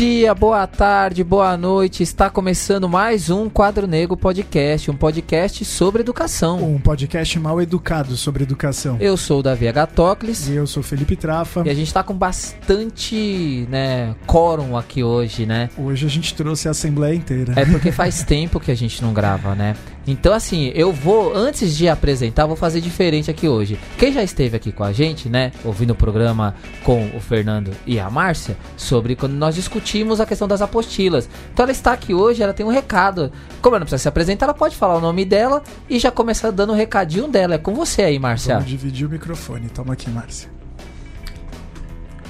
Bom dia, boa tarde, boa noite. Está começando mais um Quadro Negro Podcast, um podcast sobre educação. Um podcast mal educado sobre educação. Eu sou o Davi Agatocles. E eu sou o Felipe Trafa. E a gente está com bastante, né, quórum aqui hoje, né? Hoje a gente trouxe a assembleia inteira. É porque faz tempo que a gente não grava, né? Então, assim, eu vou, antes de apresentar, vou fazer diferente aqui hoje. Quem já esteve aqui com a gente, né, ouvindo o programa com o Fernando e a Márcia, sobre quando nós discutimos a questão das apostilas. Então, ela está aqui hoje, ela tem um recado. Como ela não precisa se apresentar, ela pode falar o nome dela e já começar dando o um recadinho dela. É com você aí, Márcia. Vamos dividir o microfone. Toma aqui, Márcia.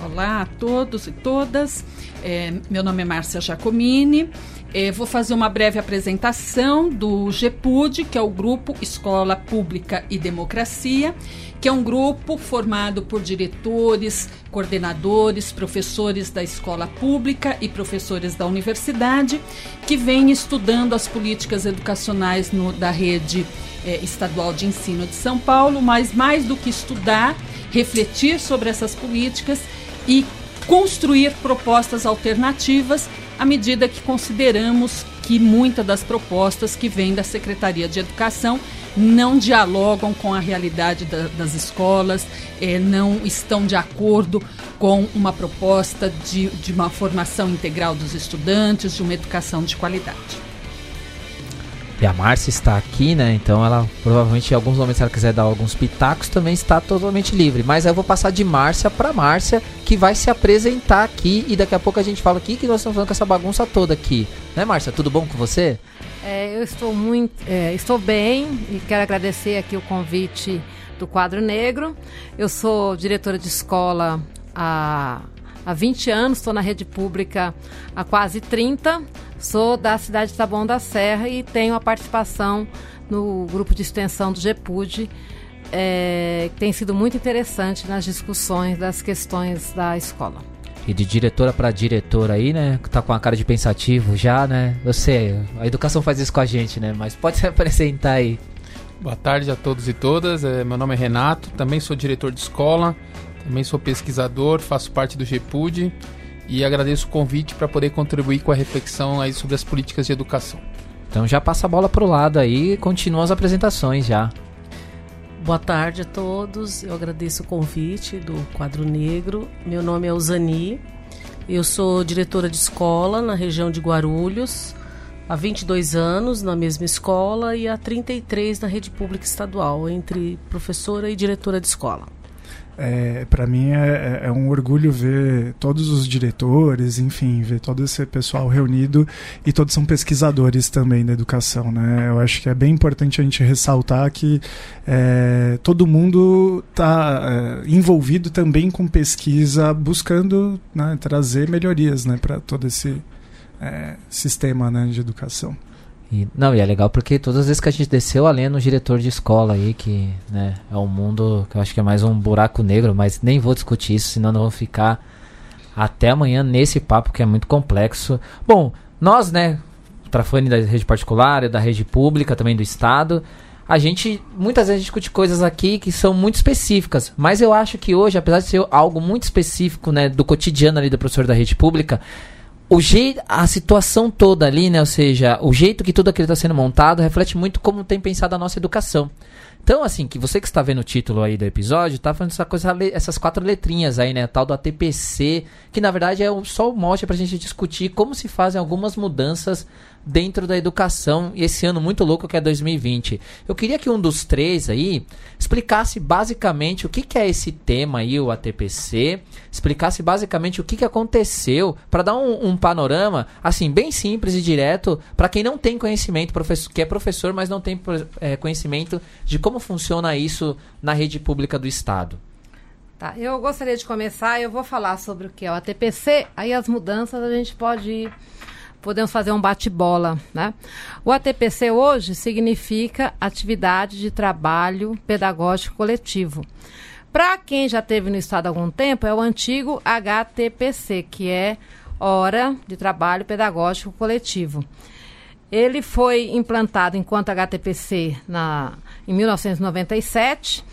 Olá a todos e todas. É, meu nome é Márcia Giacomini. É, vou fazer uma breve apresentação do GEPUD, que é o Grupo Escola Pública e Democracia, que é um grupo formado por diretores, coordenadores, professores da escola pública e professores da universidade, que vem estudando as políticas educacionais no, da rede é, estadual de ensino de São Paulo, mas mais do que estudar, refletir sobre essas políticas e construir propostas alternativas à medida que consideramos que muitas das propostas que vêm da Secretaria de Educação não dialogam com a realidade da, das escolas, é, não estão de acordo com uma proposta de, de uma formação integral dos estudantes, de uma educação de qualidade. E a Márcia está aqui, né? Então ela provavelmente em alguns momentos se ela quiser dar alguns pitacos também está totalmente livre. Mas eu vou passar de Márcia para Márcia, que vai se apresentar aqui e daqui a pouco a gente fala aqui que nós estamos falando com essa bagunça toda aqui. Né, Márcia? Tudo bom com você? É, eu estou muito, é, estou bem e quero agradecer aqui o convite do Quadro Negro. Eu sou diretora de escola há, há 20 anos, estou na rede pública há quase 30 Sou da cidade de Taboão da Serra e tenho a participação no grupo de extensão do GEPUD, é, que tem sido muito interessante nas discussões das questões da escola. E de diretora para diretora aí, né? Que tá com a cara de pensativo já, né? Você, a educação faz isso com a gente, né? Mas pode se apresentar aí. Boa tarde a todos e todas. É, meu nome é Renato, também sou diretor de escola, também sou pesquisador, faço parte do GEPUD e agradeço o convite para poder contribuir com a reflexão aí sobre as políticas de educação. Então já passa a bola para o lado aí e continua as apresentações já. Boa tarde a todos, eu agradeço o convite do Quadro Negro. Meu nome é Uzani, eu sou diretora de escola na região de Guarulhos, há 22 anos na mesma escola e há 33 na rede pública estadual, entre professora e diretora de escola é, para mim é, é, é, um orgulho ver todos os diretores, enfim, ver todo esse pessoal reunido e todos são pesquisadores também da educação, né? Eu acho que é bem importante a gente ressaltar que é, todo mundo está é, envolvido também com pesquisa, buscando né, trazer melhorias, né, para todo esse é, sistema né, de educação. E, não, e é legal porque todas as vezes que a gente desceu além no diretor de escola aí, que né, é um mundo que eu acho que é mais um buraco negro, mas nem vou discutir isso, senão não vou ficar até amanhã nesse papo que é muito complexo. Bom, nós, né, Trafane da rede particular, da rede pública, também do Estado, a gente muitas vezes discute coisas aqui que são muito específicas, mas eu acho que hoje, apesar de ser algo muito específico, né, do cotidiano ali do professor da rede pública, o jeito, a situação toda ali, né? Ou seja, o jeito que tudo aquilo está sendo montado reflete muito como tem pensado a nossa educação. Então, assim, que você que está vendo o título aí do episódio, tá falando essa coisa, essas quatro letrinhas aí, né? Tal do ATPC, que na verdade é só o mote para a gente discutir como se fazem algumas mudanças dentro da educação e esse ano muito louco que é 2020. Eu queria que um dos três aí explicasse basicamente o que, que é esse tema aí, o ATPC, explicasse basicamente o que, que aconteceu, para dar um, um, panorama, assim, bem simples e direto, para quem não tem conhecimento, que é professor, mas não tem é, conhecimento de como funciona isso na rede pública do Estado. Tá, eu gostaria de começar, eu vou falar sobre o que é o ATPC, aí as mudanças a gente pode ir podemos fazer um bate-bola. Né? O ATPC hoje significa Atividade de Trabalho Pedagógico Coletivo. Para quem já teve no Estado há algum tempo, é o antigo HTPC, que é Hora de Trabalho Pedagógico Coletivo. Ele foi implantado enquanto HTPC na, em 1997.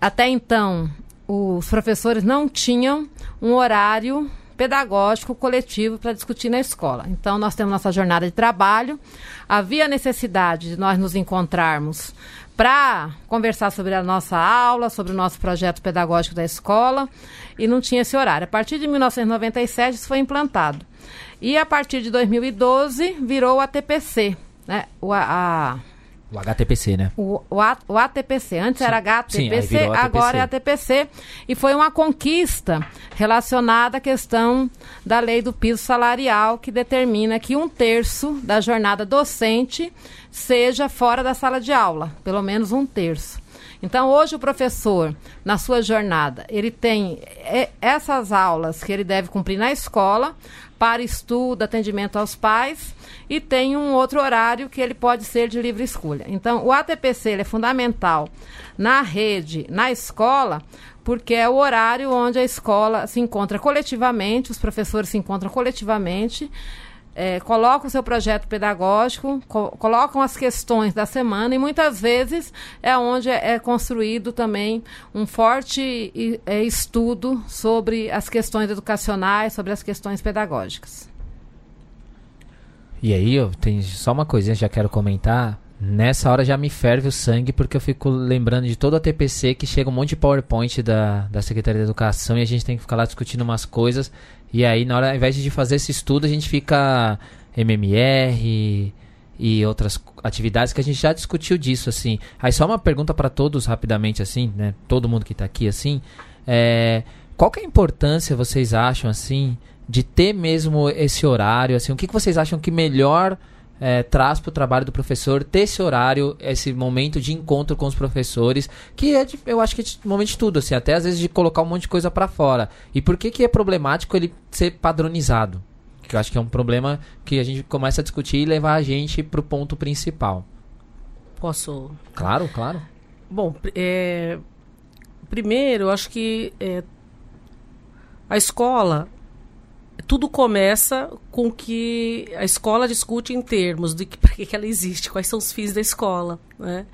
Até então, os professores não tinham um horário pedagógico coletivo para discutir na escola. Então, nós temos nossa jornada de trabalho. Havia necessidade de nós nos encontrarmos para conversar sobre a nossa aula, sobre o nosso projeto pedagógico da escola, e não tinha esse horário. A partir de 1997 isso foi implantado. E a partir de 2012 virou a TPC, né? O, a, o HTPC, né? O, o, A, o ATPC. Antes Sim. era HTPC, Sim, agora é ATPC. E foi uma conquista relacionada à questão da lei do piso salarial, que determina que um terço da jornada docente seja fora da sala de aula, pelo menos um terço. Então, hoje o professor, na sua jornada, ele tem é, essas aulas que ele deve cumprir na escola, para estudo, atendimento aos pais, e tem um outro horário que ele pode ser de livre escolha. Então, o ATPC é fundamental na rede, na escola, porque é o horário onde a escola se encontra coletivamente, os professores se encontram coletivamente é, colocam o seu projeto pedagógico, co colocam as questões da semana e muitas vezes é onde é, é construído também um forte é, estudo sobre as questões educacionais, sobre as questões pedagógicas. E aí, eu tenho só uma coisinha que já quero comentar. Nessa hora já me ferve o sangue porque eu fico lembrando de todo a TPC que chega um monte de PowerPoint da, da Secretaria da Educação e a gente tem que ficar lá discutindo umas coisas e aí, na hora, ao invés de fazer esse estudo, a gente fica MMR e outras atividades que a gente já discutiu disso, assim. Aí só uma pergunta para todos rapidamente, assim, né? Todo mundo que está aqui, assim. É, qual que é a importância, vocês acham, assim, de ter mesmo esse horário, assim? O que, que vocês acham que melhor é, traz para o trabalho do professor ter esse horário, esse momento de encontro com os professores, que é, de, eu acho que é de, momento de tudo, assim, até às vezes de colocar um monte de coisa para fora. E por que, que é problemático ele ser padronizado? Que eu acho que é um problema que a gente começa a discutir e levar a gente para o ponto principal. Posso? Claro, claro. Bom, é, primeiro, eu acho que é, a escola tudo começa com que a escola discute em termos de para que, que ela existe, quais são os fins da escola, né?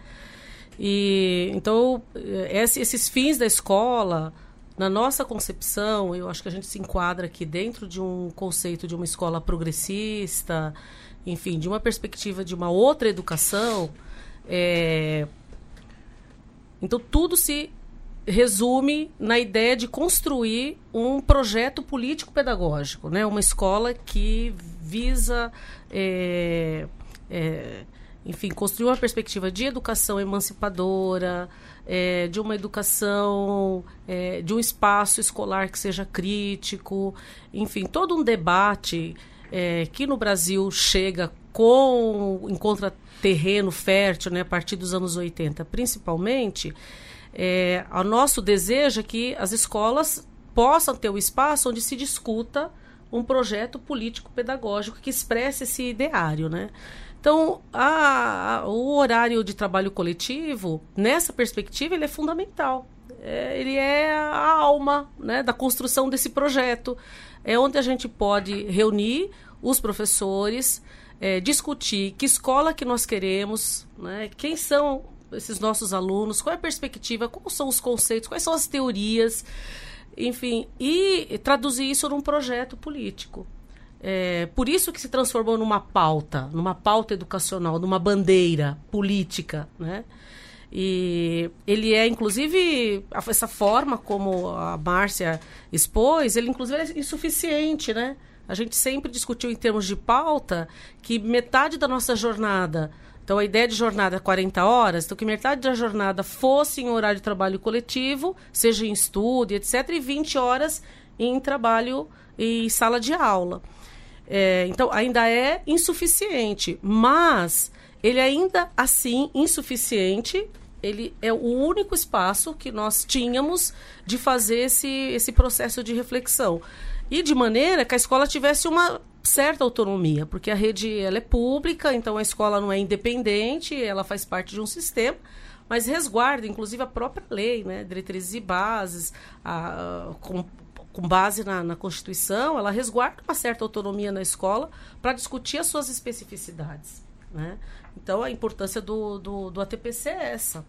E então esse, esses fins da escola, na nossa concepção, eu acho que a gente se enquadra aqui dentro de um conceito de uma escola progressista, enfim, de uma perspectiva de uma outra educação. É... Então tudo se resume na ideia de construir um projeto político-pedagógico, né? uma escola que visa, é, é, enfim, construir uma perspectiva de educação emancipadora, é, de uma educação, é, de um espaço escolar que seja crítico, enfim, todo um debate é, que no Brasil chega com encontra terreno fértil, né, a partir dos anos 80, principalmente, é, o nosso desejo é que as escolas possam ter o um espaço onde se discuta um projeto político-pedagógico que expresse esse ideário, né? Então, a, a, o horário de trabalho coletivo, nessa perspectiva, ele é fundamental. É, ele é a alma né, da construção desse projeto. É onde a gente pode reunir os professores, é, discutir que escola que nós queremos, né, quem são esses nossos alunos, qual é a perspectiva, quais são os conceitos, quais são as teorias, enfim, e traduzir isso num projeto político. É, por isso que se transformou numa pauta, numa pauta educacional, numa bandeira política, né? E ele é, inclusive, essa forma como a Márcia expôs, ele, inclusive, é insuficiente, né? A gente sempre discutiu em termos de pauta que metade da nossa jornada então, a ideia de jornada 40 horas, então que metade da jornada fosse em horário de trabalho coletivo, seja em estudo, etc., e 20 horas em trabalho em sala de aula. É, então, ainda é insuficiente, mas ele ainda assim insuficiente. Ele é o único espaço que nós tínhamos de fazer esse, esse processo de reflexão. E de maneira que a escola tivesse uma certa autonomia, porque a rede ela é pública, então a escola não é independente, ela faz parte de um sistema, mas resguarda, inclusive, a própria lei, né? diretrizes e bases, a, com, com base na, na, Constituição, ela resguarda uma certa autonomia na escola para discutir as suas especificidades. Né? Então, a importância do, do, do ATPC é essa.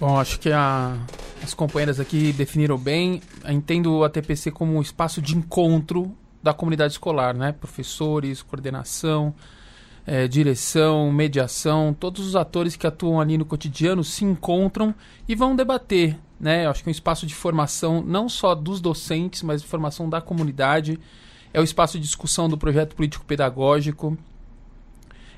Bom, acho que a, a as companheiras aqui definiram bem. Entendo o ATPC como um espaço de encontro da comunidade escolar, né? Professores, coordenação, é, direção, mediação, todos os atores que atuam ali no cotidiano se encontram e vão debater, né? Acho que é um espaço de formação não só dos docentes, mas de formação da comunidade. É o espaço de discussão do projeto político-pedagógico.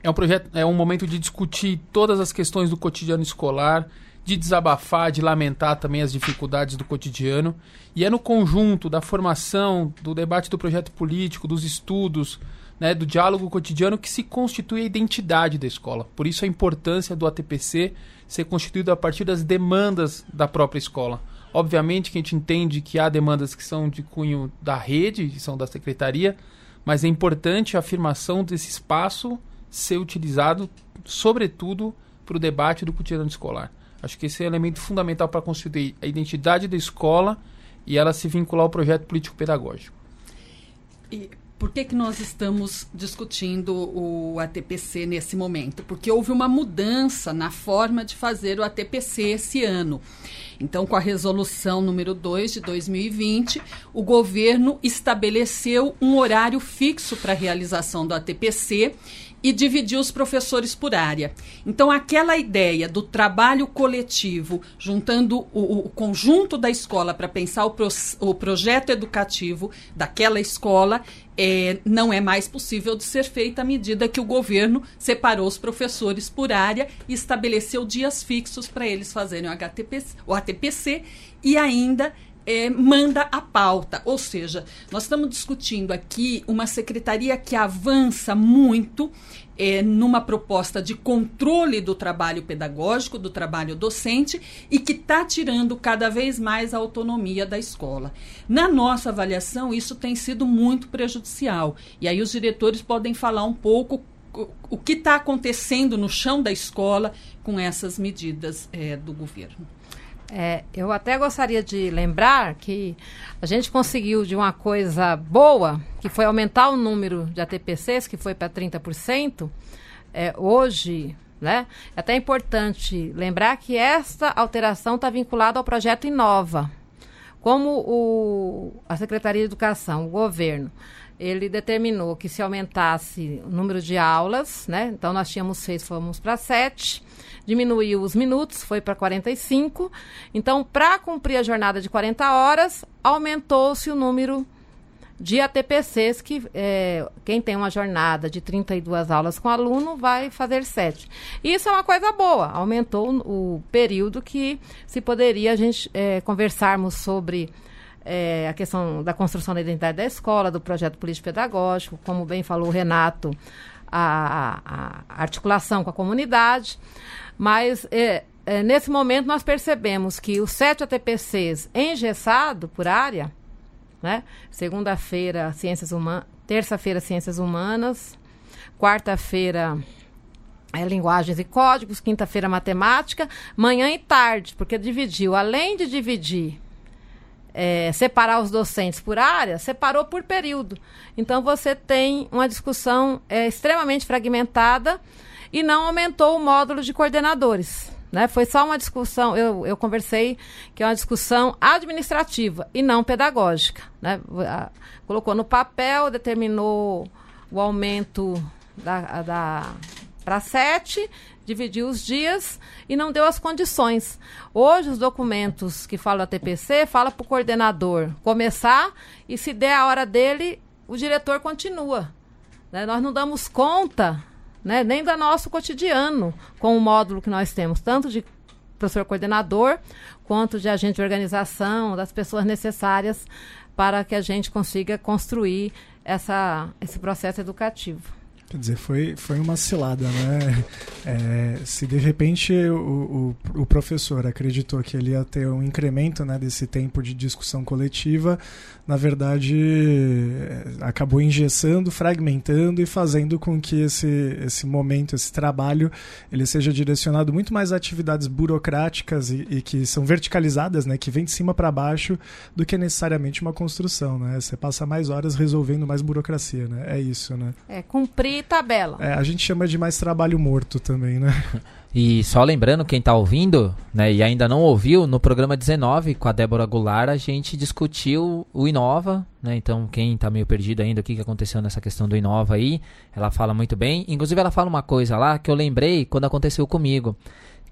É um projeto, é um momento de discutir todas as questões do cotidiano escolar de desabafar, de lamentar também as dificuldades do cotidiano. E é no conjunto da formação, do debate do projeto político, dos estudos, né, do diálogo cotidiano que se constitui a identidade da escola. Por isso a importância do ATPC ser constituído a partir das demandas da própria escola. Obviamente que a gente entende que há demandas que são de cunho da rede, que são da secretaria, mas é importante a afirmação desse espaço ser utilizado, sobretudo, para o debate do cotidiano escolar. Acho que esse é um elemento fundamental para construir a identidade da escola e ela se vincular ao projeto político-pedagógico. E por que, que nós estamos discutindo o ATPC nesse momento? Porque houve uma mudança na forma de fazer o ATPC esse ano. Então, com a resolução número 2 de 2020, o governo estabeleceu um horário fixo para a realização do ATPC e dividir os professores por área. Então, aquela ideia do trabalho coletivo, juntando o, o conjunto da escola para pensar o, pro, o, projeto educativo daquela escola, é, não é mais possível de ser feita à medida que o governo separou os professores por área e estabeleceu dias fixos para eles fazerem o, HTPC, o ATPC e ainda é, manda a pauta. Ou seja, nós estamos discutindo aqui uma secretaria que avança muito é, numa proposta de controle do trabalho pedagógico, do trabalho docente e que está tirando cada vez mais a autonomia da escola. Na nossa avaliação, isso tem sido muito prejudicial. E aí os diretores podem falar um pouco o que está acontecendo no chão da escola com essas medidas é, do governo. É, eu até gostaria de lembrar que a gente conseguiu de uma coisa boa, que foi aumentar o número de ATPCs, que foi para 30%. É, hoje, né? É até importante lembrar que esta alteração está vinculada ao projeto Inova. Como o, a Secretaria de Educação, o governo, ele determinou que se aumentasse o número de aulas, né? Então nós tínhamos seis, fomos para sete diminuiu os minutos, foi para 45. Então, para cumprir a jornada de 40 horas, aumentou-se o número de ATPCs que é, quem tem uma jornada de 32 aulas com aluno vai fazer 7. Isso é uma coisa boa, aumentou o período que se poderia a gente é, conversarmos sobre é, a questão da construção da identidade da escola, do projeto político-pedagógico, como bem falou o Renato, a, a, articulação com a comunidade. Mas é, é, nesse momento nós percebemos que os sete ATPCs engessado por área, né? Segunda-feira, ciências humanas, terça-feira, ciências humanas, quarta-feira, é, linguagens e códigos, quinta-feira, matemática, manhã e tarde, porque dividiu, além de dividir é, separar os docentes por área, separou por período. Então você tem uma discussão é, extremamente fragmentada e não aumentou o módulo de coordenadores. Né? Foi só uma discussão, eu, eu conversei que é uma discussão administrativa e não pedagógica. Né? Colocou no papel, determinou o aumento da, da para sete, dividiu os dias e não deu as condições. Hoje, os documentos que falam da TPC fala para o coordenador começar e, se der a hora dele, o diretor continua. Né? Nós não damos conta né, nem do nosso cotidiano com o módulo que nós temos, tanto de professor coordenador, quanto de agente de organização, das pessoas necessárias para que a gente consiga construir essa, esse processo educativo. Quer dizer, foi, foi uma cilada, né? É, se de repente o, o, o, professor acreditou que ele ia ter um incremento né, desse tempo de discussão coletiva, na verdade é, acabou engessando, fragmentando e fazendo com que esse, esse momento, esse trabalho, ele seja direcionado muito mais a atividades burocráticas e, e que são verticalizadas, né, que vem de cima para baixo, do que necessariamente uma construção. Né? Você passa mais horas resolvendo mais burocracia, né? É isso, né? É cumprir e tabela. É, a gente chama de mais trabalho morto também, né? E só lembrando, quem tá ouvindo, né, e ainda não ouviu, no programa 19, com a Débora Goulart, a gente discutiu o Inova, né? Então, quem tá meio perdido ainda, o que, que aconteceu nessa questão do Inova aí, ela fala muito bem. Inclusive, ela fala uma coisa lá que eu lembrei quando aconteceu comigo.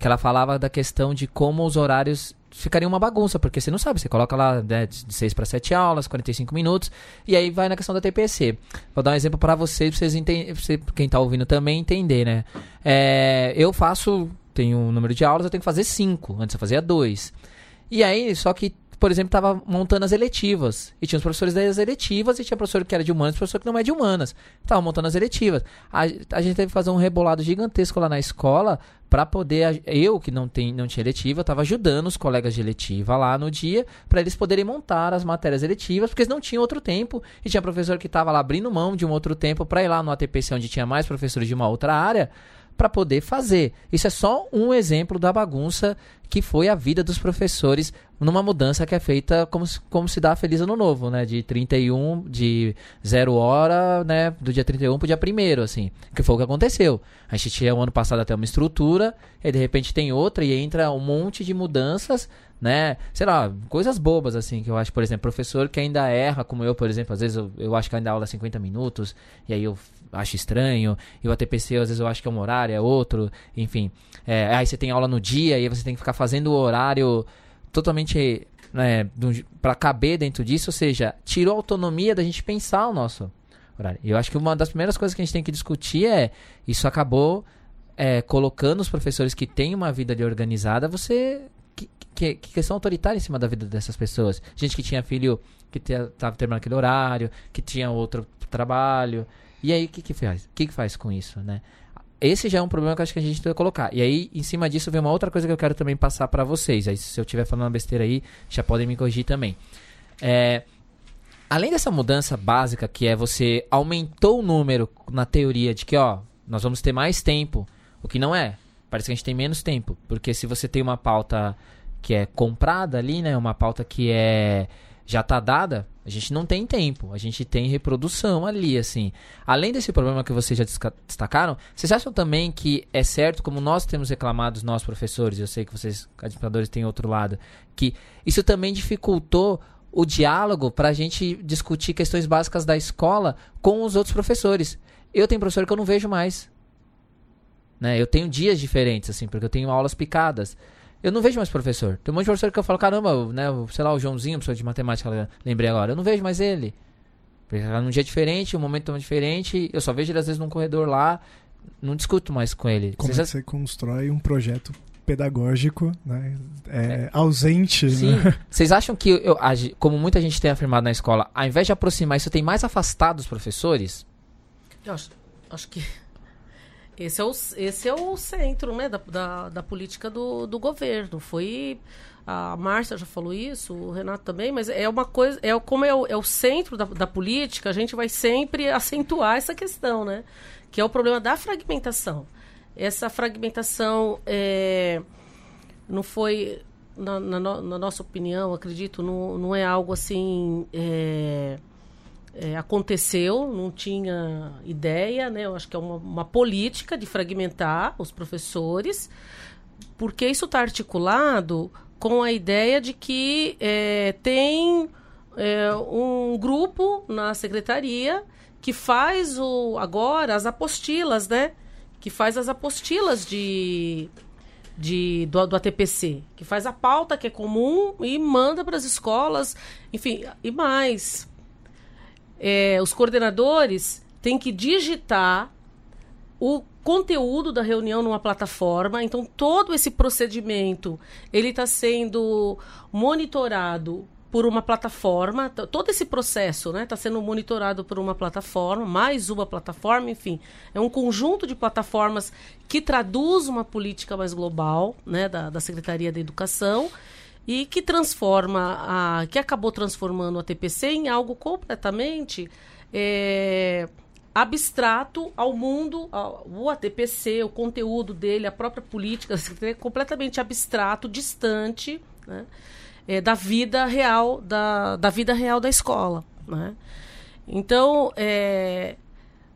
Que ela falava da questão de como os horários ficaria uma bagunça, porque você não sabe, você coloca lá né, de 6 para 7 aulas, 45 minutos, e aí vai na questão da TPC. Vou dar um exemplo para vocês, pra vocês quem está ouvindo também entender, né? É, eu faço, tenho um número de aulas, eu tenho que fazer 5, antes eu fazia 2. E aí, só que por exemplo, estava montando as eletivas. E tinha os professores das eletivas e tinha professor que era de humanas e professor que não é de humanas. Estavam montando as eletivas. A, a, gente teve que fazer um rebolado gigantesco lá na escola para poder. Eu, que não, tem, não tinha eletiva, estava ajudando os colegas de eletiva lá no dia para eles poderem montar as matérias eletivas, porque eles não tinham outro tempo. E tinha professor que estava lá abrindo mão de um outro tempo para ir lá no ATPC, onde tinha mais professores de uma outra área para poder fazer. Isso é só um exemplo da bagunça que foi a vida dos professores numa mudança que é feita como se, como se dá Feliz Ano Novo, né? De 31, de 0 hora, né? Do dia 31 pro dia 1 assim. Que foi o que aconteceu. A gente tinha o ano passado até uma estrutura, e de repente tem outra, e entra um monte de mudanças, né? Sei lá, coisas bobas, assim, que eu acho, por exemplo, professor que ainda erra, como eu, por exemplo, às vezes eu, eu acho que ainda aula 50 minutos, e aí eu acho estranho, e o ATPC às vezes eu acho que é um horário, é outro, enfim. É, aí você tem aula no dia, e você tem que ficar fazendo o horário totalmente né, para caber dentro disso, ou seja, tirou a autonomia da gente pensar o nosso horário. E eu acho que uma das primeiras coisas que a gente tem que discutir é isso acabou é, colocando os professores que têm uma vida organizada, você que, que, que, questão em cima da vida dessas pessoas. Gente que tinha filho que estava terminando aquele horário, que tinha outro trabalho. E aí, o que, que faz? O que, que faz com isso, né? esse já é um problema que eu acho que a gente tem que colocar. E aí, em cima disso, vem uma outra coisa que eu quero também passar para vocês. Aí, se eu estiver falando besteira aí, já podem me corrigir também. É, além dessa mudança básica, que é você aumentou o número na teoria de que, ó, nós vamos ter mais tempo, o que não é. Parece que a gente tem menos tempo. Porque se você tem uma pauta que é comprada ali, né, uma pauta que é já está dada, a gente não tem tempo, a gente tem reprodução ali, assim. Além desse problema que vocês já destacaram, vocês acham também que é certo, como nós temos reclamado, nós professores, eu sei que vocês, administradores, têm outro lado, que isso também dificultou o diálogo para a gente discutir questões básicas da escola com os outros professores. Eu tenho professor que eu não vejo mais. Né? Eu tenho dias diferentes, assim, porque eu tenho aulas picadas. Eu não vejo mais professor. Tem um monte de professor que eu falo, caramba, né, sei lá, o Joãozinho, professor de matemática, lembrei agora. Eu não vejo mais ele. Porque tá num dia diferente, um momento tão diferente. Eu só vejo ele às vezes num corredor lá. Não discuto mais com ele. Como Vocês... é que você constrói um projeto pedagógico né, é, é. ausente. Sim. Né? Vocês acham que, eu, como muita gente tem afirmado na escola, ao invés de aproximar, isso tem mais afastado os professores? Eu acho, acho que esse é o, esse é o centro né, da, da, da política do, do governo. Foi. A Márcia já falou isso, o Renato também, mas é uma coisa. É como é o, é o centro da, da política, a gente vai sempre acentuar essa questão, né? Que é o problema da fragmentação. Essa fragmentação é, não foi, na, na, na, nossa opinião, acredito, não, não é algo assim. É, é, aconteceu, não tinha ideia, né? Eu acho que é uma, uma política de fragmentar os professores, porque isso está articulado com a ideia de que é, tem é, um grupo na secretaria que faz o agora as apostilas, né? Que faz as apostilas de, de do, do ATPC, que faz a pauta que é comum e manda para as escolas, enfim, e mais é, os coordenadores têm que digitar o conteúdo da reunião numa plataforma. Então, todo esse procedimento ele está sendo monitorado por uma plataforma. Todo esse processo está né, tá sendo monitorado por uma plataforma, mais uma plataforma, enfim. É um conjunto de plataformas que traduz uma política mais global né, da, da Secretaria da Educação e que transforma, a, que acabou transformando a TPC em algo completamente é, abstrato ao mundo, ao, o ATPC, o conteúdo dele, a própria política, é completamente abstrato, distante né, é, da vida real, da, da vida real da escola. Né? Então, é,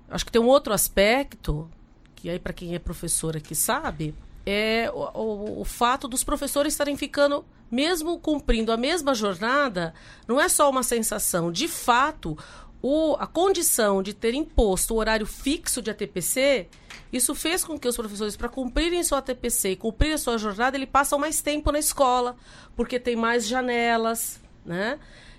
acho que tem um outro aspecto, que aí para quem é professor aqui sabe, é o, o, o fato dos professores estarem ficando mesmo cumprindo a mesma jornada, não é só uma sensação. De fato, o, a condição de ter imposto o horário fixo de ATPC, isso fez com que os professores, para cumprirem sua ATPC e cumprir a sua jornada, ele passam mais tempo na escola, porque tem mais janelas, né?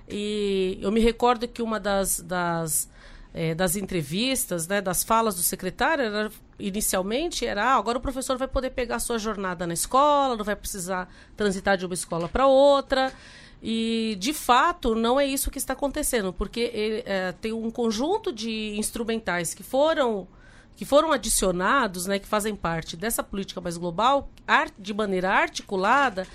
E eu me recordo que uma das, das, é, das entrevistas, né, das falas do secretário, era, inicialmente era, ah, agora o professor vai poder pegar sua jornada na escola, não vai precisar transitar de uma escola para outra. E, de fato, não é isso que está acontecendo, porque é, tem um conjunto de instrumentais que foram que foram adicionados, né, que fazem parte dessa política mais global, de maneira articulada,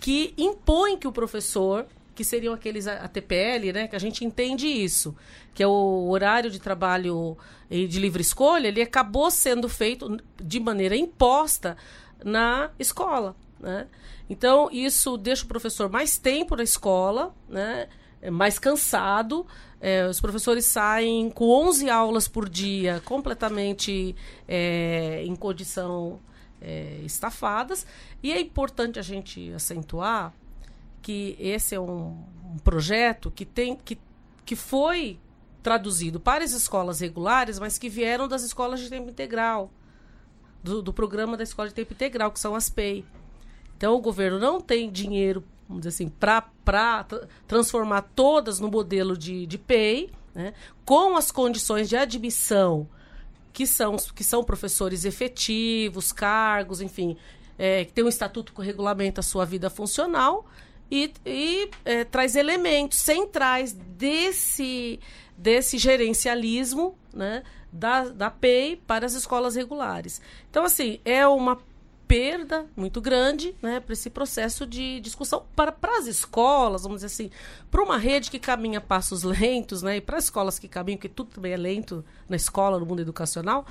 que impõe que o professor que seriam aqueles ATPL, né, que a gente entende isso, que é o horário de trabalho de livre escolha, ele acabou sendo feito de maneira imposta na escola, né? Então, isso deixa o professor mais tempo na escola, né? É mais cansado. É, os professores saem com 11 aulas por dia, completamente é, em condição é, estafadas. E é importante a gente acentuar que esse é um, um projeto que tem que, que foi traduzido para as escolas regulares, mas que vieram das escolas de tempo integral, do, do programa da escola de tempo integral, que são as PEI. Então o governo não tem dinheiro, vamos dizer assim, para transformar todas no modelo de, de PEI, né, com as condições de admissão que são, que são professores efetivos, cargos, enfim, é, que tem um estatuto que regulamenta a sua vida funcional e, e é, traz elementos centrais desse, desse gerencialismo né, da, da PEI para as escolas regulares. Então, assim, é uma perda muito grande né, para esse processo de discussão. Para, para as escolas, vamos dizer assim, para uma rede que caminha passos lentos, né, e para as escolas que caminham, que tudo também é lento na escola, no mundo educacional,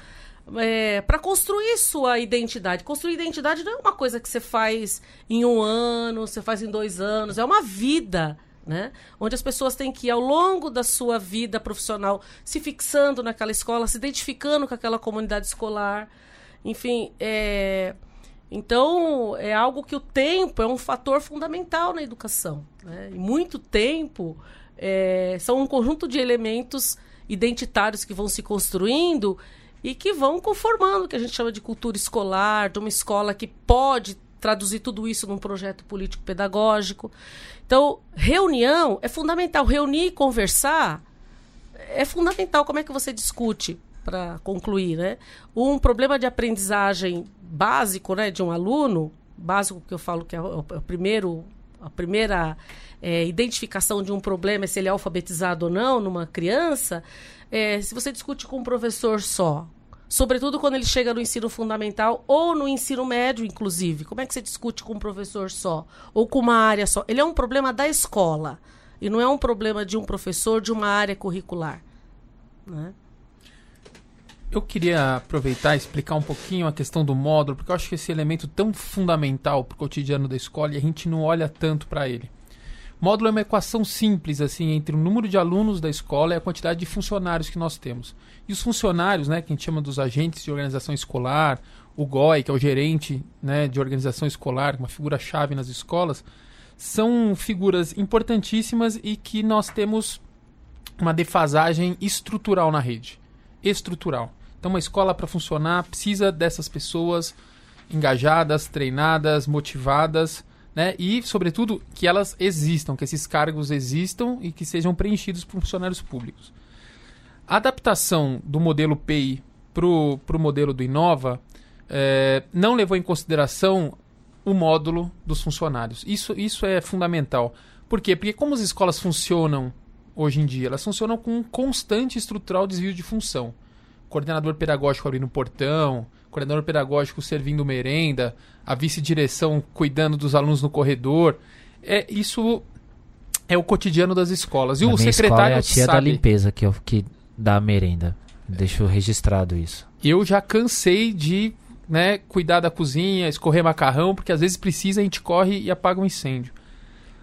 é, para construir sua identidade. Construir identidade não é uma coisa que você faz em um ano, você faz em dois anos, é uma vida. Né? Onde as pessoas têm que ir ao longo da sua vida profissional se fixando naquela escola, se identificando com aquela comunidade escolar. Enfim, é... então é algo que o tempo é um fator fundamental na educação. Né? E muito tempo é... são um conjunto de elementos identitários que vão se construindo e que vão conformando o que a gente chama de cultura escolar, de uma escola que pode traduzir tudo isso num projeto político-pedagógico. Então, reunião é fundamental. Reunir e conversar é fundamental. Como é que você discute, para concluir, né? Um problema de aprendizagem básico né, de um aluno, básico que eu falo que é o, é o primeiro, a primeira é, identificação de um problema é se ele é alfabetizado ou não numa criança, é, se você discute com um professor só, sobretudo quando ele chega no ensino fundamental ou no ensino médio, inclusive, como é que você discute com um professor só ou com uma área só? Ele é um problema da escola e não é um problema de um professor de uma área curricular. Né? Eu queria aproveitar e explicar um pouquinho a questão do módulo, porque eu acho que esse elemento tão fundamental para o cotidiano da escola e a gente não olha tanto para ele. Módulo é uma equação simples assim entre o número de alunos da escola e a quantidade de funcionários que nós temos. E os funcionários, né, que a gente chama dos agentes de organização escolar, o GOI, que é o gerente né, de organização escolar, uma figura chave nas escolas, são figuras importantíssimas e que nós temos uma defasagem estrutural na rede. Estrutural. Então, uma escola para funcionar precisa dessas pessoas engajadas, treinadas, motivadas né? E, sobretudo, que elas existam, que esses cargos existam e que sejam preenchidos por funcionários públicos. A adaptação do modelo PI para o modelo do Inova é, não levou em consideração o módulo dos funcionários. Isso, isso é fundamental. Por quê? Porque como as escolas funcionam hoje em dia? Elas funcionam com um constante estrutural desvio de função. Coordenador pedagógico abrindo portão, coordenador pedagógico servindo merenda, a vice-direção cuidando dos alunos no corredor. É isso é o cotidiano das escolas. E Na o secretário é a tia sabe, da limpeza que, eu, que dá a merenda. Deixo registrado isso. Eu já cansei de né, cuidar da cozinha, escorrer macarrão, porque às vezes precisa, a gente corre e apaga um incêndio.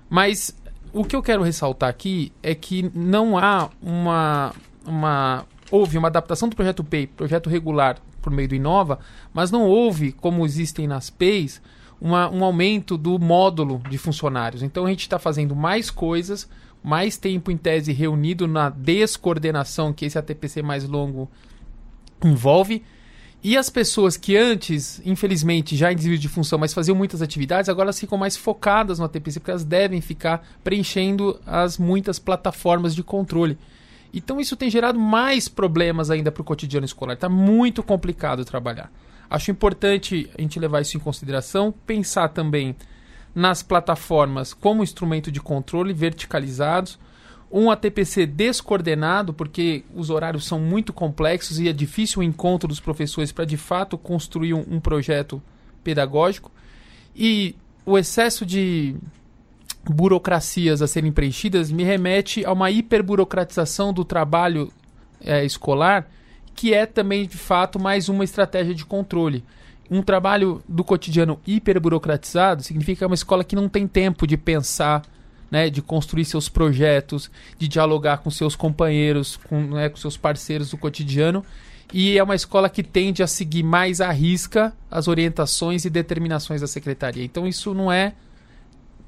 Mas o que eu quero ressaltar aqui é que não há uma, uma houve uma adaptação do projeto PEI, projeto regular, por meio do Inova, mas não houve, como existem nas PEIs, uma, um aumento do módulo de funcionários. Então a gente está fazendo mais coisas, mais tempo em tese reunido na descoordenação que esse ATPC mais longo envolve. E as pessoas que antes, infelizmente, já em desvio de função, mas faziam muitas atividades, agora elas ficam mais focadas no ATPC, porque elas devem ficar preenchendo as muitas plataformas de controle. Então isso tem gerado mais problemas ainda para o cotidiano escolar. Está muito complicado trabalhar. Acho importante a gente levar isso em consideração, pensar também nas plataformas como instrumento de controle verticalizados, um ATPC descoordenado, porque os horários são muito complexos e é difícil o encontro dos professores para de fato construir um, um projeto pedagógico, e o excesso de burocracias a serem preenchidas me remete a uma hiperburocratização do trabalho é, escolar, que é também, de fato, mais uma estratégia de controle. Um trabalho do cotidiano hiperburocratizado significa uma escola que não tem tempo de pensar, né, de construir seus projetos, de dialogar com seus companheiros, com, né, com seus parceiros do cotidiano. E é uma escola que tende a seguir mais à risca as orientações e determinações da secretaria. Então, isso não é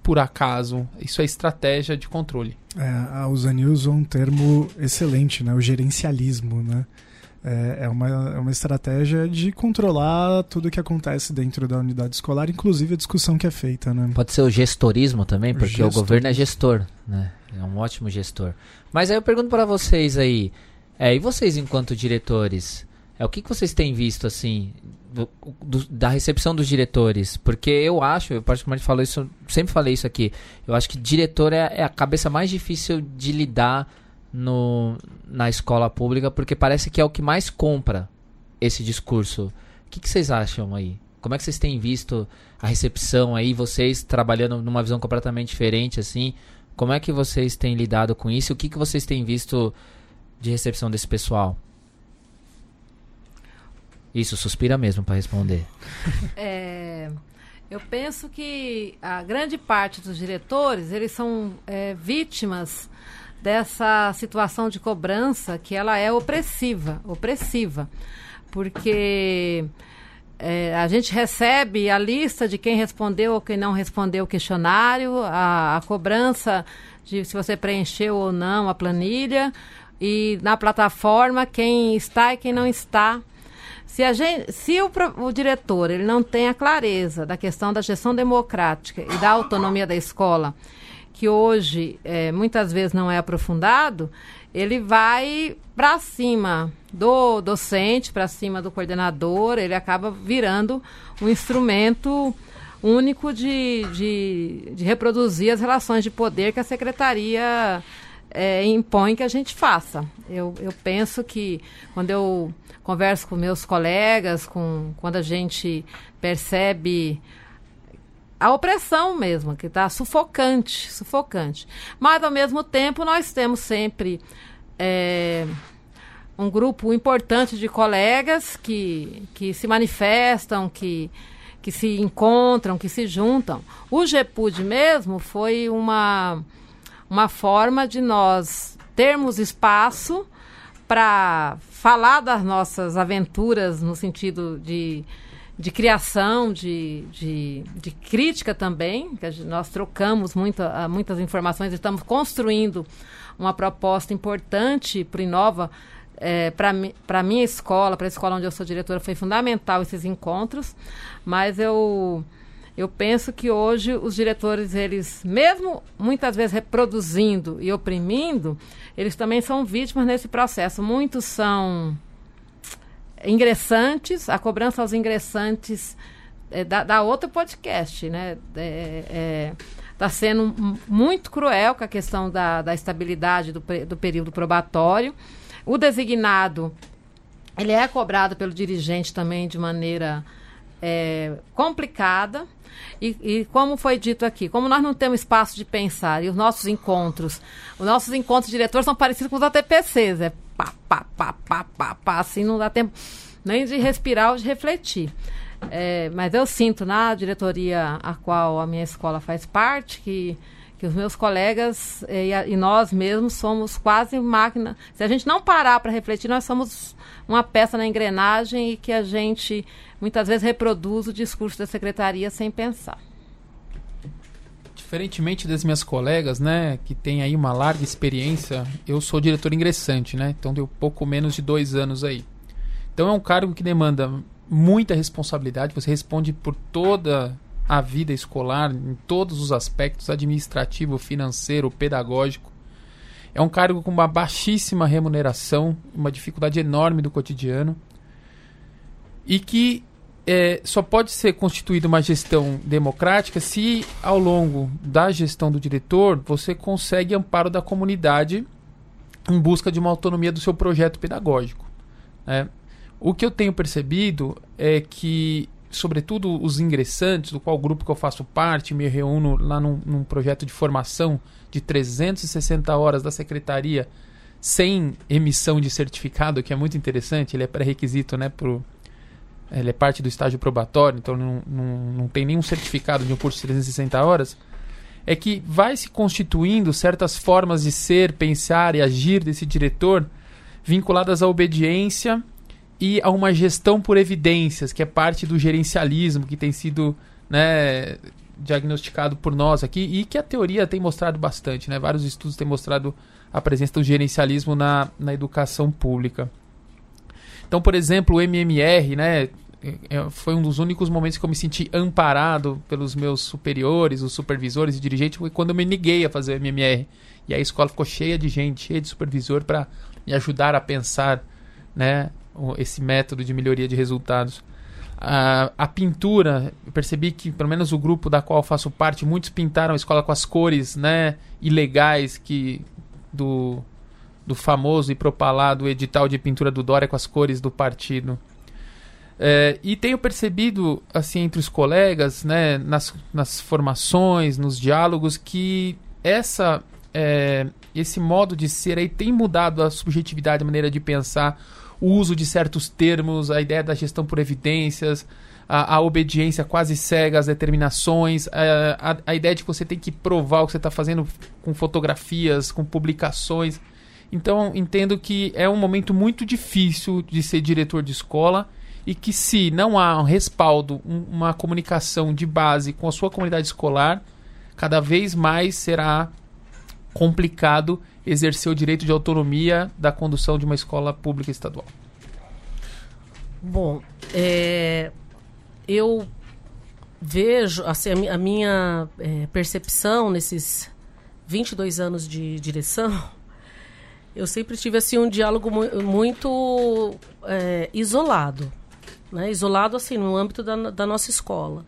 por acaso. Isso é estratégia de controle. É, a Usani usou um termo excelente, né? O gerencialismo, né? É, é, uma, é uma estratégia de controlar tudo que acontece dentro da unidade escolar, inclusive a discussão que é feita, né? Pode ser o gestorismo também, porque o, o governo é gestor, né? É um ótimo gestor. Mas aí eu pergunto para vocês aí, é, e vocês enquanto diretores, é o que, que vocês têm visto assim do, do, da recepção dos diretores, porque eu acho, eu particularmente falo isso, sempre falei isso aqui, eu acho que diretor é, é a cabeça mais difícil de lidar no, na escola pública, porque parece que é o que mais compra esse discurso. O que, que vocês acham aí? Como é que vocês têm visto a recepção aí, vocês trabalhando numa visão completamente diferente, assim? Como é que vocês têm lidado com isso? O que, que vocês têm visto de recepção desse pessoal? Isso, suspira mesmo para responder. É, eu penso que a grande parte dos diretores, eles são é, vítimas dessa situação de cobrança que ela é opressiva, opressiva. Porque é, a gente recebe a lista de quem respondeu ou quem não respondeu o questionário, a, a cobrança de se você preencheu ou não a planilha, e na plataforma quem está e quem não está se, a gente, se o, o, diretor ele não tem a clareza da questão da gestão democrática e da autonomia da escola, que hoje é, muitas vezes não é aprofundado, ele vai para cima do docente, para cima do coordenador, ele acaba virando um instrumento único de, de, de reproduzir as relações de poder que a secretaria é, impõe que a gente faça. Eu, eu penso que quando eu converso com meus colegas, com quando a gente percebe a opressão mesmo, que está sufocante, sufocante. Mas, ao mesmo tempo, nós temos sempre é, um grupo importante de colegas que, que se manifestam, que, que se encontram, que se juntam. O GEPUD mesmo foi uma, uma forma de nós termos espaço para falar das nossas aventuras no sentido de, de criação, de, de, de crítica também, que nós trocamos muita, muitas informações, estamos construindo uma proposta importante para o Inova. É, para a minha escola, para a escola onde eu sou diretora, foi fundamental esses encontros, mas eu eu penso que hoje os diretores, eles, mesmo muitas vezes reproduzindo e oprimindo, eles também são vítimas nesse processo. Muitos são ingressantes, a cobrança aos ingressantes é, da, da outro podcast, né? Está é, é, tá sendo muito cruel com a questão da, da estabilidade do, do período probatório. O designado, ele é cobrado pelo dirigente também de maneira é, complicada. E, e, como foi dito aqui, como nós não temos espaço de pensar e os nossos encontros, os nossos encontros de diretores são parecidos com os ATPCs, é pá, pá, pá, pá, pá, pá, assim não dá tempo nem de respirar ou de refletir. É, mas eu sinto na diretoria a qual a minha escola faz parte que, que os meus colegas e, e, nós mesmos somos quase máquina. Se a gente não parar para refletir, nós somos uma peça na engrenagem e que a gente muitas vezes reproduz o discurso da secretaria sem pensar. Diferentemente das minhas colegas, né, que tem aí uma larga experiência, eu sou diretor ingressante, né, então deu pouco menos de dois anos aí. Então é um cargo que demanda muita responsabilidade, você responde por toda a vida escolar, em todos os aspectos, administrativo, financeiro, pedagógico. É um cargo com uma baixíssima remuneração, uma dificuldade enorme do cotidiano, e que é, só pode ser constituída uma gestão democrática se, ao longo da gestão do diretor, você consegue amparo da comunidade em busca de uma autonomia do seu projeto pedagógico. Né? O que eu tenho percebido é que, sobretudo os ingressantes, do qual grupo que eu faço parte, me reúno lá num, num projeto de formação de 360 horas da secretaria sem emissão de certificado, que é muito interessante, ele é pré-requisito né, para ele é parte do estágio probatório, então não, não, não tem nenhum certificado de um curso de 360 horas, é que vai se constituindo certas formas de ser, pensar e agir desse diretor vinculadas à obediência e a uma gestão por evidências, que é parte do gerencialismo que tem sido né, diagnosticado por nós aqui e que a teoria tem mostrado bastante. Né? Vários estudos têm mostrado a presença do gerencialismo na, na educação pública. Então, por exemplo, o MMR, né, é, foi um dos únicos momentos que eu me senti amparado pelos meus superiores, os supervisores e dirigentes, foi quando eu me neguei a fazer o MMR. E a escola ficou cheia de gente, cheia de supervisor para me ajudar a pensar né, esse método de melhoria de resultados. A, a pintura, percebi que, pelo menos o grupo da qual faço parte, muitos pintaram a escola com as cores né, ilegais que do, do famoso e propalado edital de pintura do Dória com as cores do partido. É, e tenho percebido, assim, entre os colegas, né, nas, nas formações, nos diálogos, que essa, é, esse modo de ser aí tem mudado a subjetividade, a maneira de pensar, o uso de certos termos, a ideia da gestão por evidências, a, a obediência quase cega às determinações, a, a, a, ideia de que você tem que provar o que você está fazendo com fotografias, com publicações. Então, entendo que é um momento muito difícil de ser diretor de escola e que se não há um respaldo, um, uma comunicação de base com a sua comunidade escolar, cada vez mais será complicado exercer o direito de autonomia da condução de uma escola pública estadual. Bom, é, eu vejo, assim, a, minha é, percepção nesses 22 anos de direção, eu sempre tive assim um diálogo mu muito é, isolado né, isolado assim no âmbito da, da nossa escola.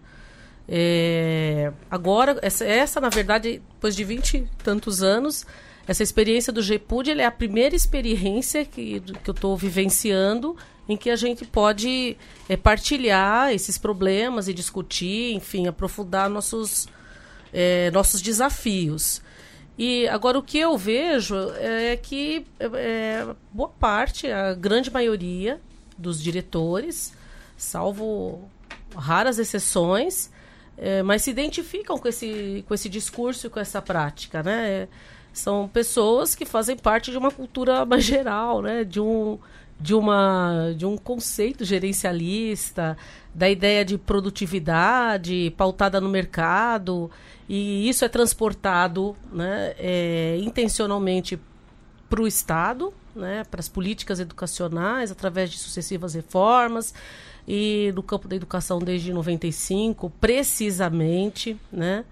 É, agora, essa, essa, na verdade, depois de 20 e tantos anos, essa experiência do GPUD é a primeira experiência que, que eu estou vivenciando em que a gente pode é, partilhar esses problemas e discutir, enfim, aprofundar nossos, é, nossos desafios. E agora o que eu vejo é que é, boa parte, a grande maioria dos diretores, salvo raras exceções, é, mas se identificam com esse, com esse discurso e com essa prática, né? São pessoas que fazem parte de uma cultura mais geral, né? De um, de, uma, de um conceito gerencialista, da ideia de produtividade pautada no mercado, e isso é transportado né, é, intencionalmente para o Estado, né, para as políticas educacionais, através de sucessivas reformas e no campo da educação desde 95, precisamente, né?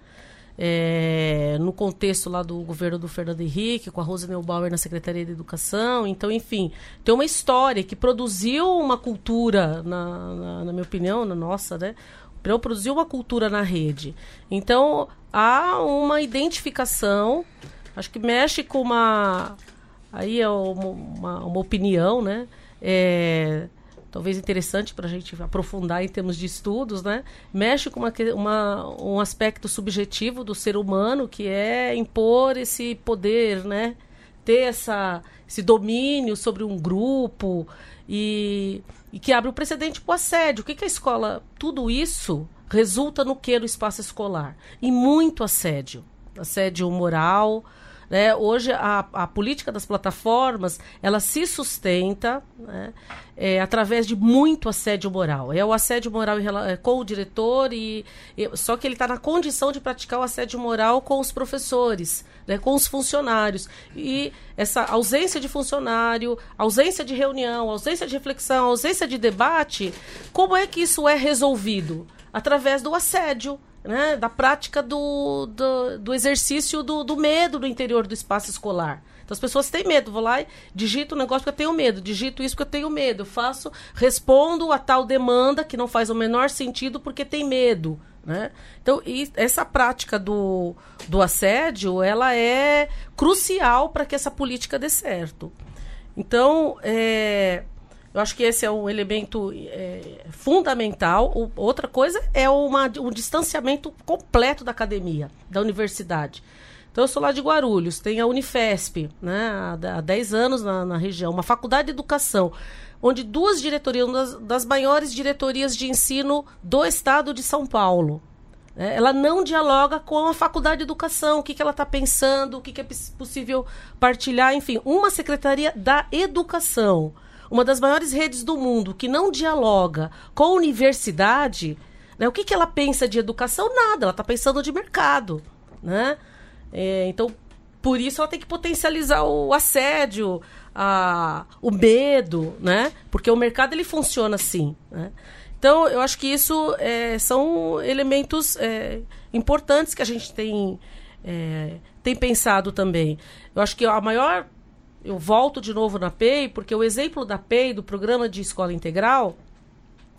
É, no contexto lá do governo do Fernando Henrique, com a Rosa Neubauer na Secretaria de Educação. Então, enfim, tem uma história que produziu uma cultura, na, na, na minha opinião, na nossa, né? Produziu uma cultura na rede. Então, há uma identificação, acho que mexe com uma. Aí é uma, uma, uma opinião, né? É, talvez interessante para a gente aprofundar em termos de estudos, né? Mexe com uma, uma, um aspecto subjetivo do ser humano, que é impor esse poder, né? Ter essa, esse domínio sobre um grupo e, e que abre o precedente para o assédio. O que, que a escola... Tudo isso resulta no que no espaço escolar? E muito assédio. assédio moral. Né? Hoje a, a política das plataformas ela se sustenta né? é, através de muito assédio moral. É o assédio moral é, com o diretor e, e só que ele está na condição de praticar o assédio moral com os professores, né? com os funcionários e essa ausência de funcionário, ausência de reunião, ausência de reflexão, ausência de debate, como é que isso é resolvido? Através do assédio né, da prática do, do, do exercício do, do, medo no interior do espaço escolar. Então as pessoas têm medo, vou lá e digito um negócio porque eu tenho medo, digito isso porque eu tenho medo, faço, respondo a tal demanda que não faz o menor sentido porque tem medo. Né? Então, essa prática do, do assédio, ela é crucial para que essa política dê certo. Então, é, eu acho que esse é um elemento é, fundamental. O, outra coisa é uma, um distanciamento completo da academia, da universidade. Então, eu sou lá de Guarulhos, tem a Unifesp, né, há, há 10 anos na, na, região, uma faculdade de educação, onde duas diretorias, uma das, das maiores diretorias de ensino do estado de São Paulo, né, ela não dialoga com a faculdade de educação, o que, que ela está pensando, o que, que é possível partilhar, enfim, uma secretaria da educação uma das maiores redes do mundo que não dialoga com a universidade, né, o que, que ela pensa de educação? Nada, ela está pensando de mercado. Né? É, então, por isso ela tem que potencializar o assédio, a, o medo, né? Porque o mercado ele funciona assim. Né? Então, eu acho que isso é, são elementos é, importantes que a gente tem, é, tem pensado também. Eu acho que a maior eu volto de novo na PEI, porque o exemplo da PEI, do programa de escola integral,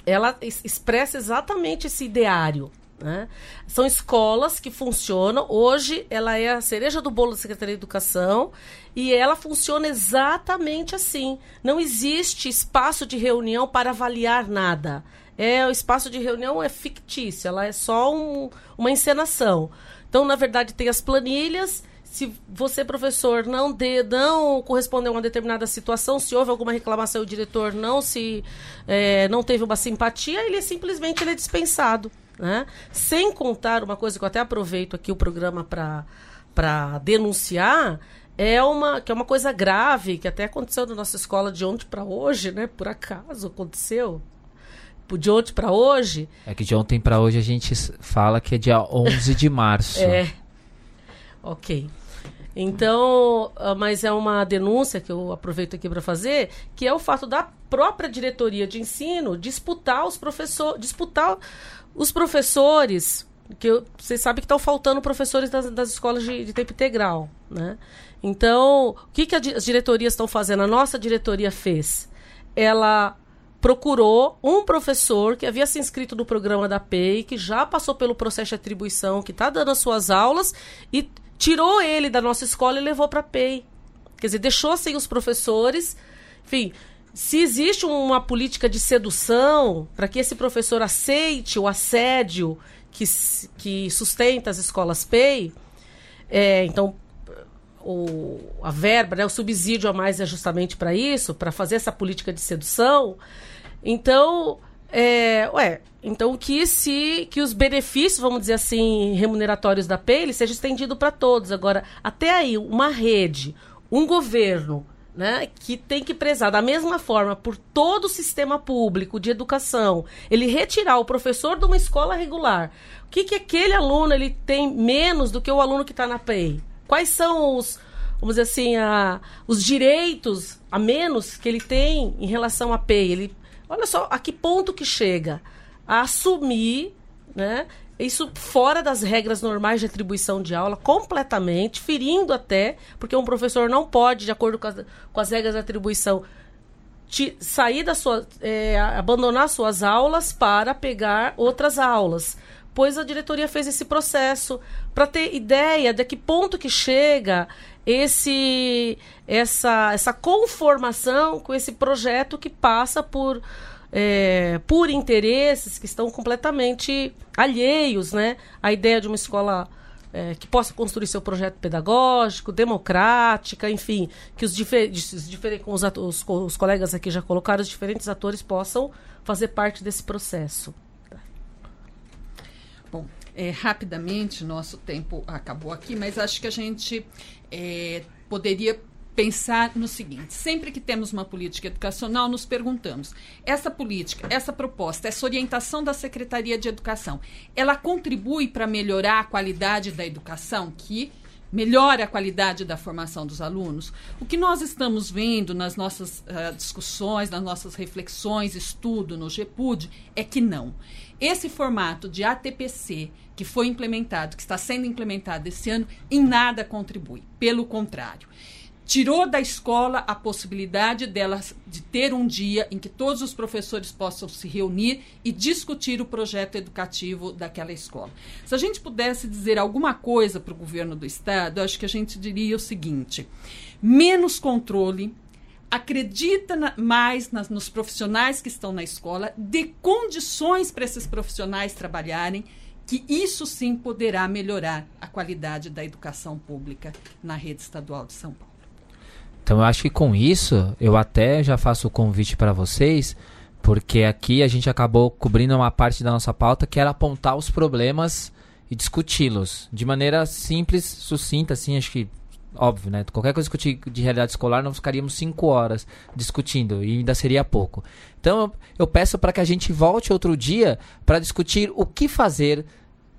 ela expressa exatamente esse ideário. Né? São escolas que funcionam. Hoje, ela é a cereja do bolo da Secretaria de Educação e ela funciona exatamente assim. Não existe espaço de reunião para avaliar nada. É o espaço de reunião é fictício, ela é só um, uma encenação. Então, na verdade, tem as planilhas se você, professor, não dê, não correspondeu a uma determinada situação, se houve alguma reclamação e o diretor não se é, não teve uma simpatia, ele é simplesmente ele é dispensado. Né? Sem contar uma coisa que eu até aproveito aqui o programa para denunciar, é uma, que é uma coisa grave, que até aconteceu na nossa escola de ontem para hoje, né? Por acaso aconteceu. De ontem para hoje. É que de ontem para hoje a gente fala que é dia 11 de março. é. Ok. Então, ah, mas é uma denúncia que eu aproveito aqui para fazer, que é o fato da própria diretoria de ensino disputar os professores, disputar os professores, que eu, vocês sabem que estão faltando professores das, das escolas de, de, tempo integral, né? Então, o que, que as diretorias estão fazendo? A nossa diretoria fez. Ela procurou um professor que havia se inscrito no programa da PEI, que já passou pelo processo de atribuição, que está dando as suas aulas e tirou ele da nossa escola e levou para a PEI. Quer dizer, deixou sem os professores. Enfim, se existe uma política de sedução para que esse professor aceite o assédio que, que sustenta as escolas PEI, é, então o, a verba, né, o subsídio a mais é justamente para isso, para fazer essa política de sedução. Então, é, ué, então que se que os benefícios, vamos dizer assim, remuneratórios da PEI seja estendido para todos. Agora, até aí, uma rede, um governo, né, que tem que prezar da mesma forma por todo o sistema público de educação, ele retirar o professor de uma escola regular. O que, que aquele aluno ele tem menos do que o aluno que está na PEI? Quais são os, vamos dizer assim, a, os direitos a menos que ele tem em relação à PEI? Ele Olha só a que ponto que chega a assumir, né? Isso fora das regras normais de atribuição de aula, completamente, ferindo até, porque um professor não pode, de acordo com as, com as regras de atribuição, te, sair da sua. É, abandonar suas aulas para pegar outras aulas. Pois a diretoria fez esse processo para ter ideia de que ponto que chega esse essa essa conformação com esse projeto que passa por é, por interesses que estão completamente alheios né, à ideia de uma escola é, que possa construir seu projeto pedagógico, democrática, enfim, que os, diferentes, os, os, os colegas aqui já colocaram, os diferentes atores possam fazer parte desse processo. Bom, é, rapidamente, nosso tempo acabou aqui, mas acho que a gente é, poderia pensar no seguinte: sempre que temos uma política educacional, nos perguntamos: essa política, essa proposta, essa orientação da Secretaria de Educação, ela contribui para melhorar a qualidade da educação que melhora a qualidade da formação dos alunos? O que nós estamos vendo nas nossas uh, discussões, nas nossas reflexões, estudo no GEPUD, é que não. Esse formato de ATPC que foi implementado, que está sendo implementado esse ano, em nada contribui. Pelo contrário tirou da escola a possibilidade delas de ter um dia em que todos os professores possam se reunir e discutir o projeto educativo daquela escola. Se a gente pudesse dizer alguma coisa para o governo do estado, acho que a gente diria o seguinte: menos controle, acredita na, mais nas, nos profissionais que estão na escola, dê condições para esses profissionais trabalharem, que isso sim poderá melhorar a qualidade da educação pública na rede estadual de São Paulo. Então eu acho que com isso eu até já faço o convite para vocês, porque aqui a gente acabou cobrindo uma parte da nossa pauta que era apontar os problemas e discuti-los de maneira simples, sucinta, assim, acho que óbvio, né? Qualquer coisa discutir de realidade escolar, nós ficaríamos cinco horas discutindo e ainda seria pouco. Então eu, peço para que a gente volte outro dia para discutir o que fazer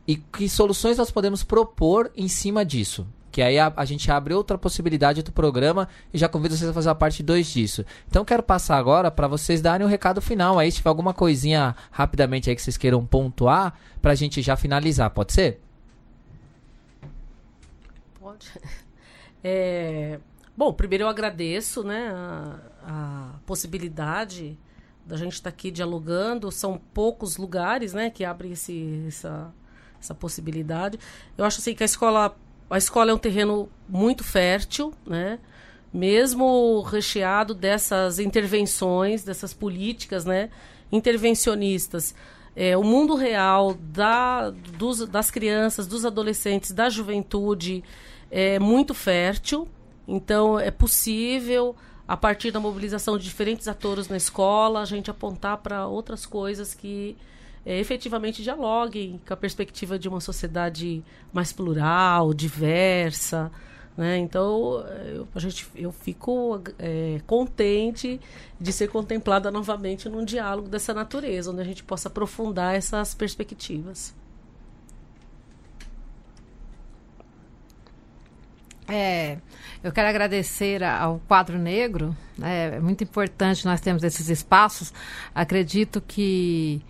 e que soluções nós podemos propor em cima disso que aí a, a, gente abre outra possibilidade do programa e já convido vocês a fazer a parte 2 disso. Então quero passar agora para vocês darem um recado final aí, se tiver alguma coisinha rapidamente aí que vocês queiram pontuar, para a gente já finalizar, pode ser? Pode. É, bom, primeiro eu agradeço né, a, a possibilidade da gente estar tá aqui dialogando. São poucos lugares né, que abrem esse, essa, essa possibilidade. Eu acho assim, que a escola a escola é um terreno muito fértil, né? mesmo recheado dessas intervenções, dessas políticas né? intervencionistas. É, o mundo real da, dos, das crianças, dos adolescentes, da juventude é muito fértil. Então, é possível, a partir da mobilização de diferentes atores na escola, a gente apontar para outras coisas que é, efetivamente dialoguem com a perspectiva de uma sociedade mais plural, diversa. Né? Então, eu, a gente, eu fico é, contente de ser contemplada novamente num diálogo dessa natureza, onde a gente possa aprofundar essas perspectivas. É, eu quero agradecer ao Quadro Negro. Né? É muito importante nós termos esses espaços. Acredito que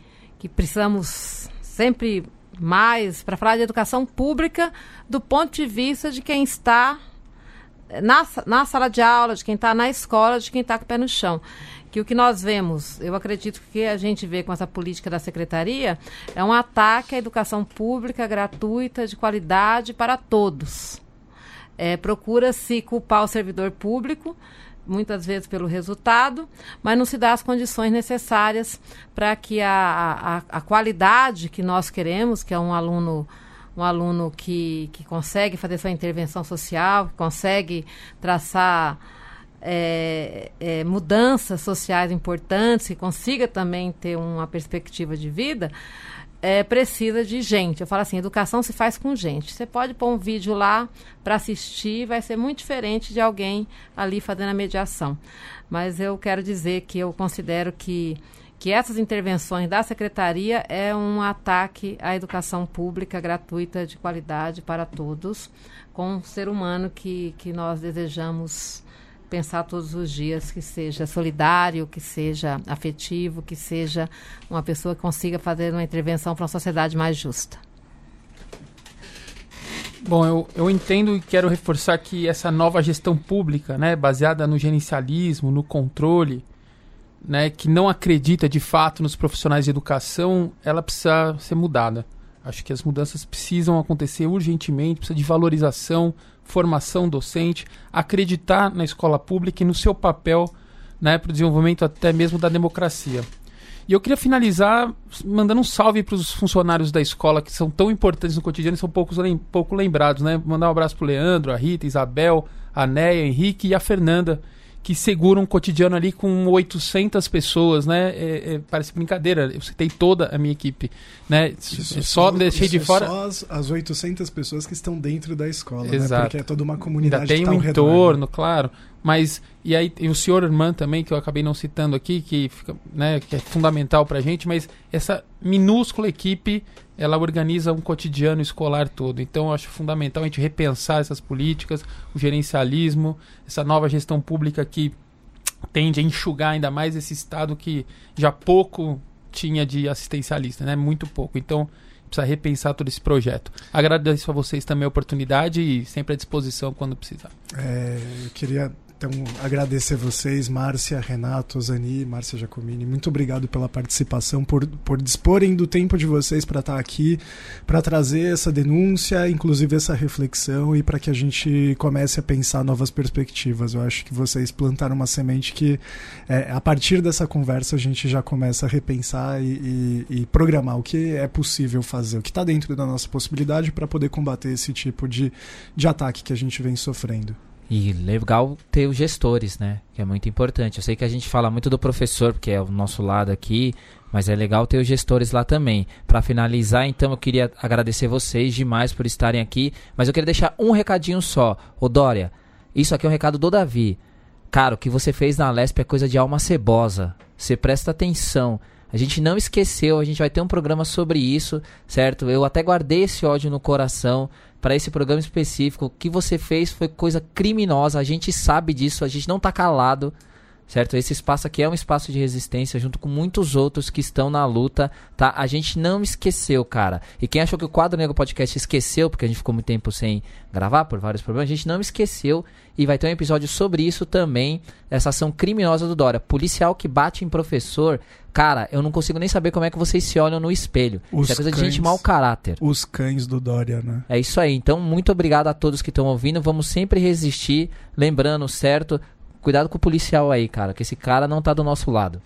que precisamos sempre mais para falar de educação pública do ponto de vista de quem está na, na sala de aula, de quem está na escola, de quem está com o pé no chão. Que o que nós vemos, eu acredito que a gente vê com essa política da secretaria, é um ataque à educação pública gratuita, de qualidade para todos. É, Procura-se culpar o servidor público muitas vezes pelo resultado, mas não se dá as condições necessárias para que a, a, a, qualidade que nós queremos, que é um aluno um aluno que, que consegue fazer sua intervenção social, que consegue traçar é, é, mudanças sociais importantes, que consiga também ter uma perspectiva de vida, é, precisa de gente. Eu falo assim, educação se faz com gente. Você pode pôr um vídeo lá para assistir, vai ser muito diferente de alguém ali fazendo a mediação. Mas eu quero dizer que eu considero que que essas intervenções da secretaria é um ataque à educação pública gratuita de qualidade para todos, com o ser humano que, que nós desejamos pensar todos os dias que seja solidário, que seja afetivo, que seja uma pessoa que consiga fazer uma intervenção para uma sociedade mais justa. Bom, eu, eu entendo e quero reforçar que essa nova gestão pública, né, baseada no gerencialismo, no controle, né, que não acredita de fato nos profissionais de educação, ela precisa ser mudada. Acho que as mudanças precisam acontecer urgentemente, precisa de valorização, formação docente, acreditar na escola pública e no seu papel né, para o desenvolvimento até mesmo da democracia. E eu queria finalizar mandando um salve para os funcionários da escola que são tão importantes no cotidiano e são poucos, pouco lembrados. Né? Mandar um abraço para o Leandro, a Rita, a Isabel, a Neia, Henrique e a Fernanda, que segura um cotidiano ali com 800 pessoas, né? É, é, parece brincadeira, eu citei toda a minha equipe, né? Isso, só isso, deixei de é fora... Só as, as 800 pessoas que estão dentro da escola, Exato. né? Porque é toda uma comunidade Ainda tem tá um ao redor, entorno, né? claro. Mas, e aí, e o senhor irmã também, que eu acabei não citando aqui, que, fica, né, que é fundamental pra gente, mas essa minúscula equipe, ela organiza um cotidiano escolar todo. Então, acho fundamental a gente repensar essas políticas, o gerencialismo, essa nova gestão pública que tende a enxugar ainda mais esse estado que já pouco tinha de assistencialista, né? Muito pouco. Então, precisa repensar todo esse projeto. Agradeço a vocês também a oportunidade e sempre à disposição quando precisar. É, eu queria então agradecer vocês, Márcia, Renato, Zani, Márcia Giacomini. Muito obrigado pela participação, por, por disporem do tempo de vocês para estar aqui, para trazer essa denúncia, inclusive essa reflexão e para que a gente comece a pensar novas perspectivas. Eu acho que vocês plantaram uma semente que, é, a partir dessa conversa, a gente já começa a repensar e, e, e programar o que é possível fazer, o que está dentro da nossa possibilidade para poder combater esse tipo de, de ataque que a gente vem sofrendo. E legal ter os gestores, né? Que é muito importante. Eu sei que a gente fala muito do professor, porque é o nosso lado aqui, mas é legal ter os gestores lá também. Para finalizar, então, eu queria agradecer vocês demais por estarem aqui, mas eu queria deixar um recadinho só. Ô Dória, isso aqui é um recado do Davi. Cara, o que você fez na Lesp é coisa de alma cebosa. Você presta atenção. A gente não esqueceu, a gente vai ter um programa sobre isso, certo? Eu até guardei esse ódio no coração para esse programa específico. O que você fez foi coisa criminosa, a gente sabe disso, a gente não tá calado, certo? Esse espaço aqui é um espaço de resistência junto com muitos outros que estão na luta, tá? A gente não esqueceu, cara. E quem achou que o Quadro Negro Podcast esqueceu, porque a gente ficou muito tempo sem gravar por vários problemas, a gente não esqueceu e vai ter um episódio sobre isso também, essa ação criminosa do Dória. Policial que bate em professor, cara, eu não consigo nem saber como é que vocês se olham no espelho. Os isso é coisa de gente cães. mau caráter. Os cães do Dória, né? É isso aí. Então, muito obrigado a todos que estão ouvindo. Vamos sempre resistir. Lembrando, certo? Cuidado com o policial aí, cara, que esse cara não tá do nosso lado.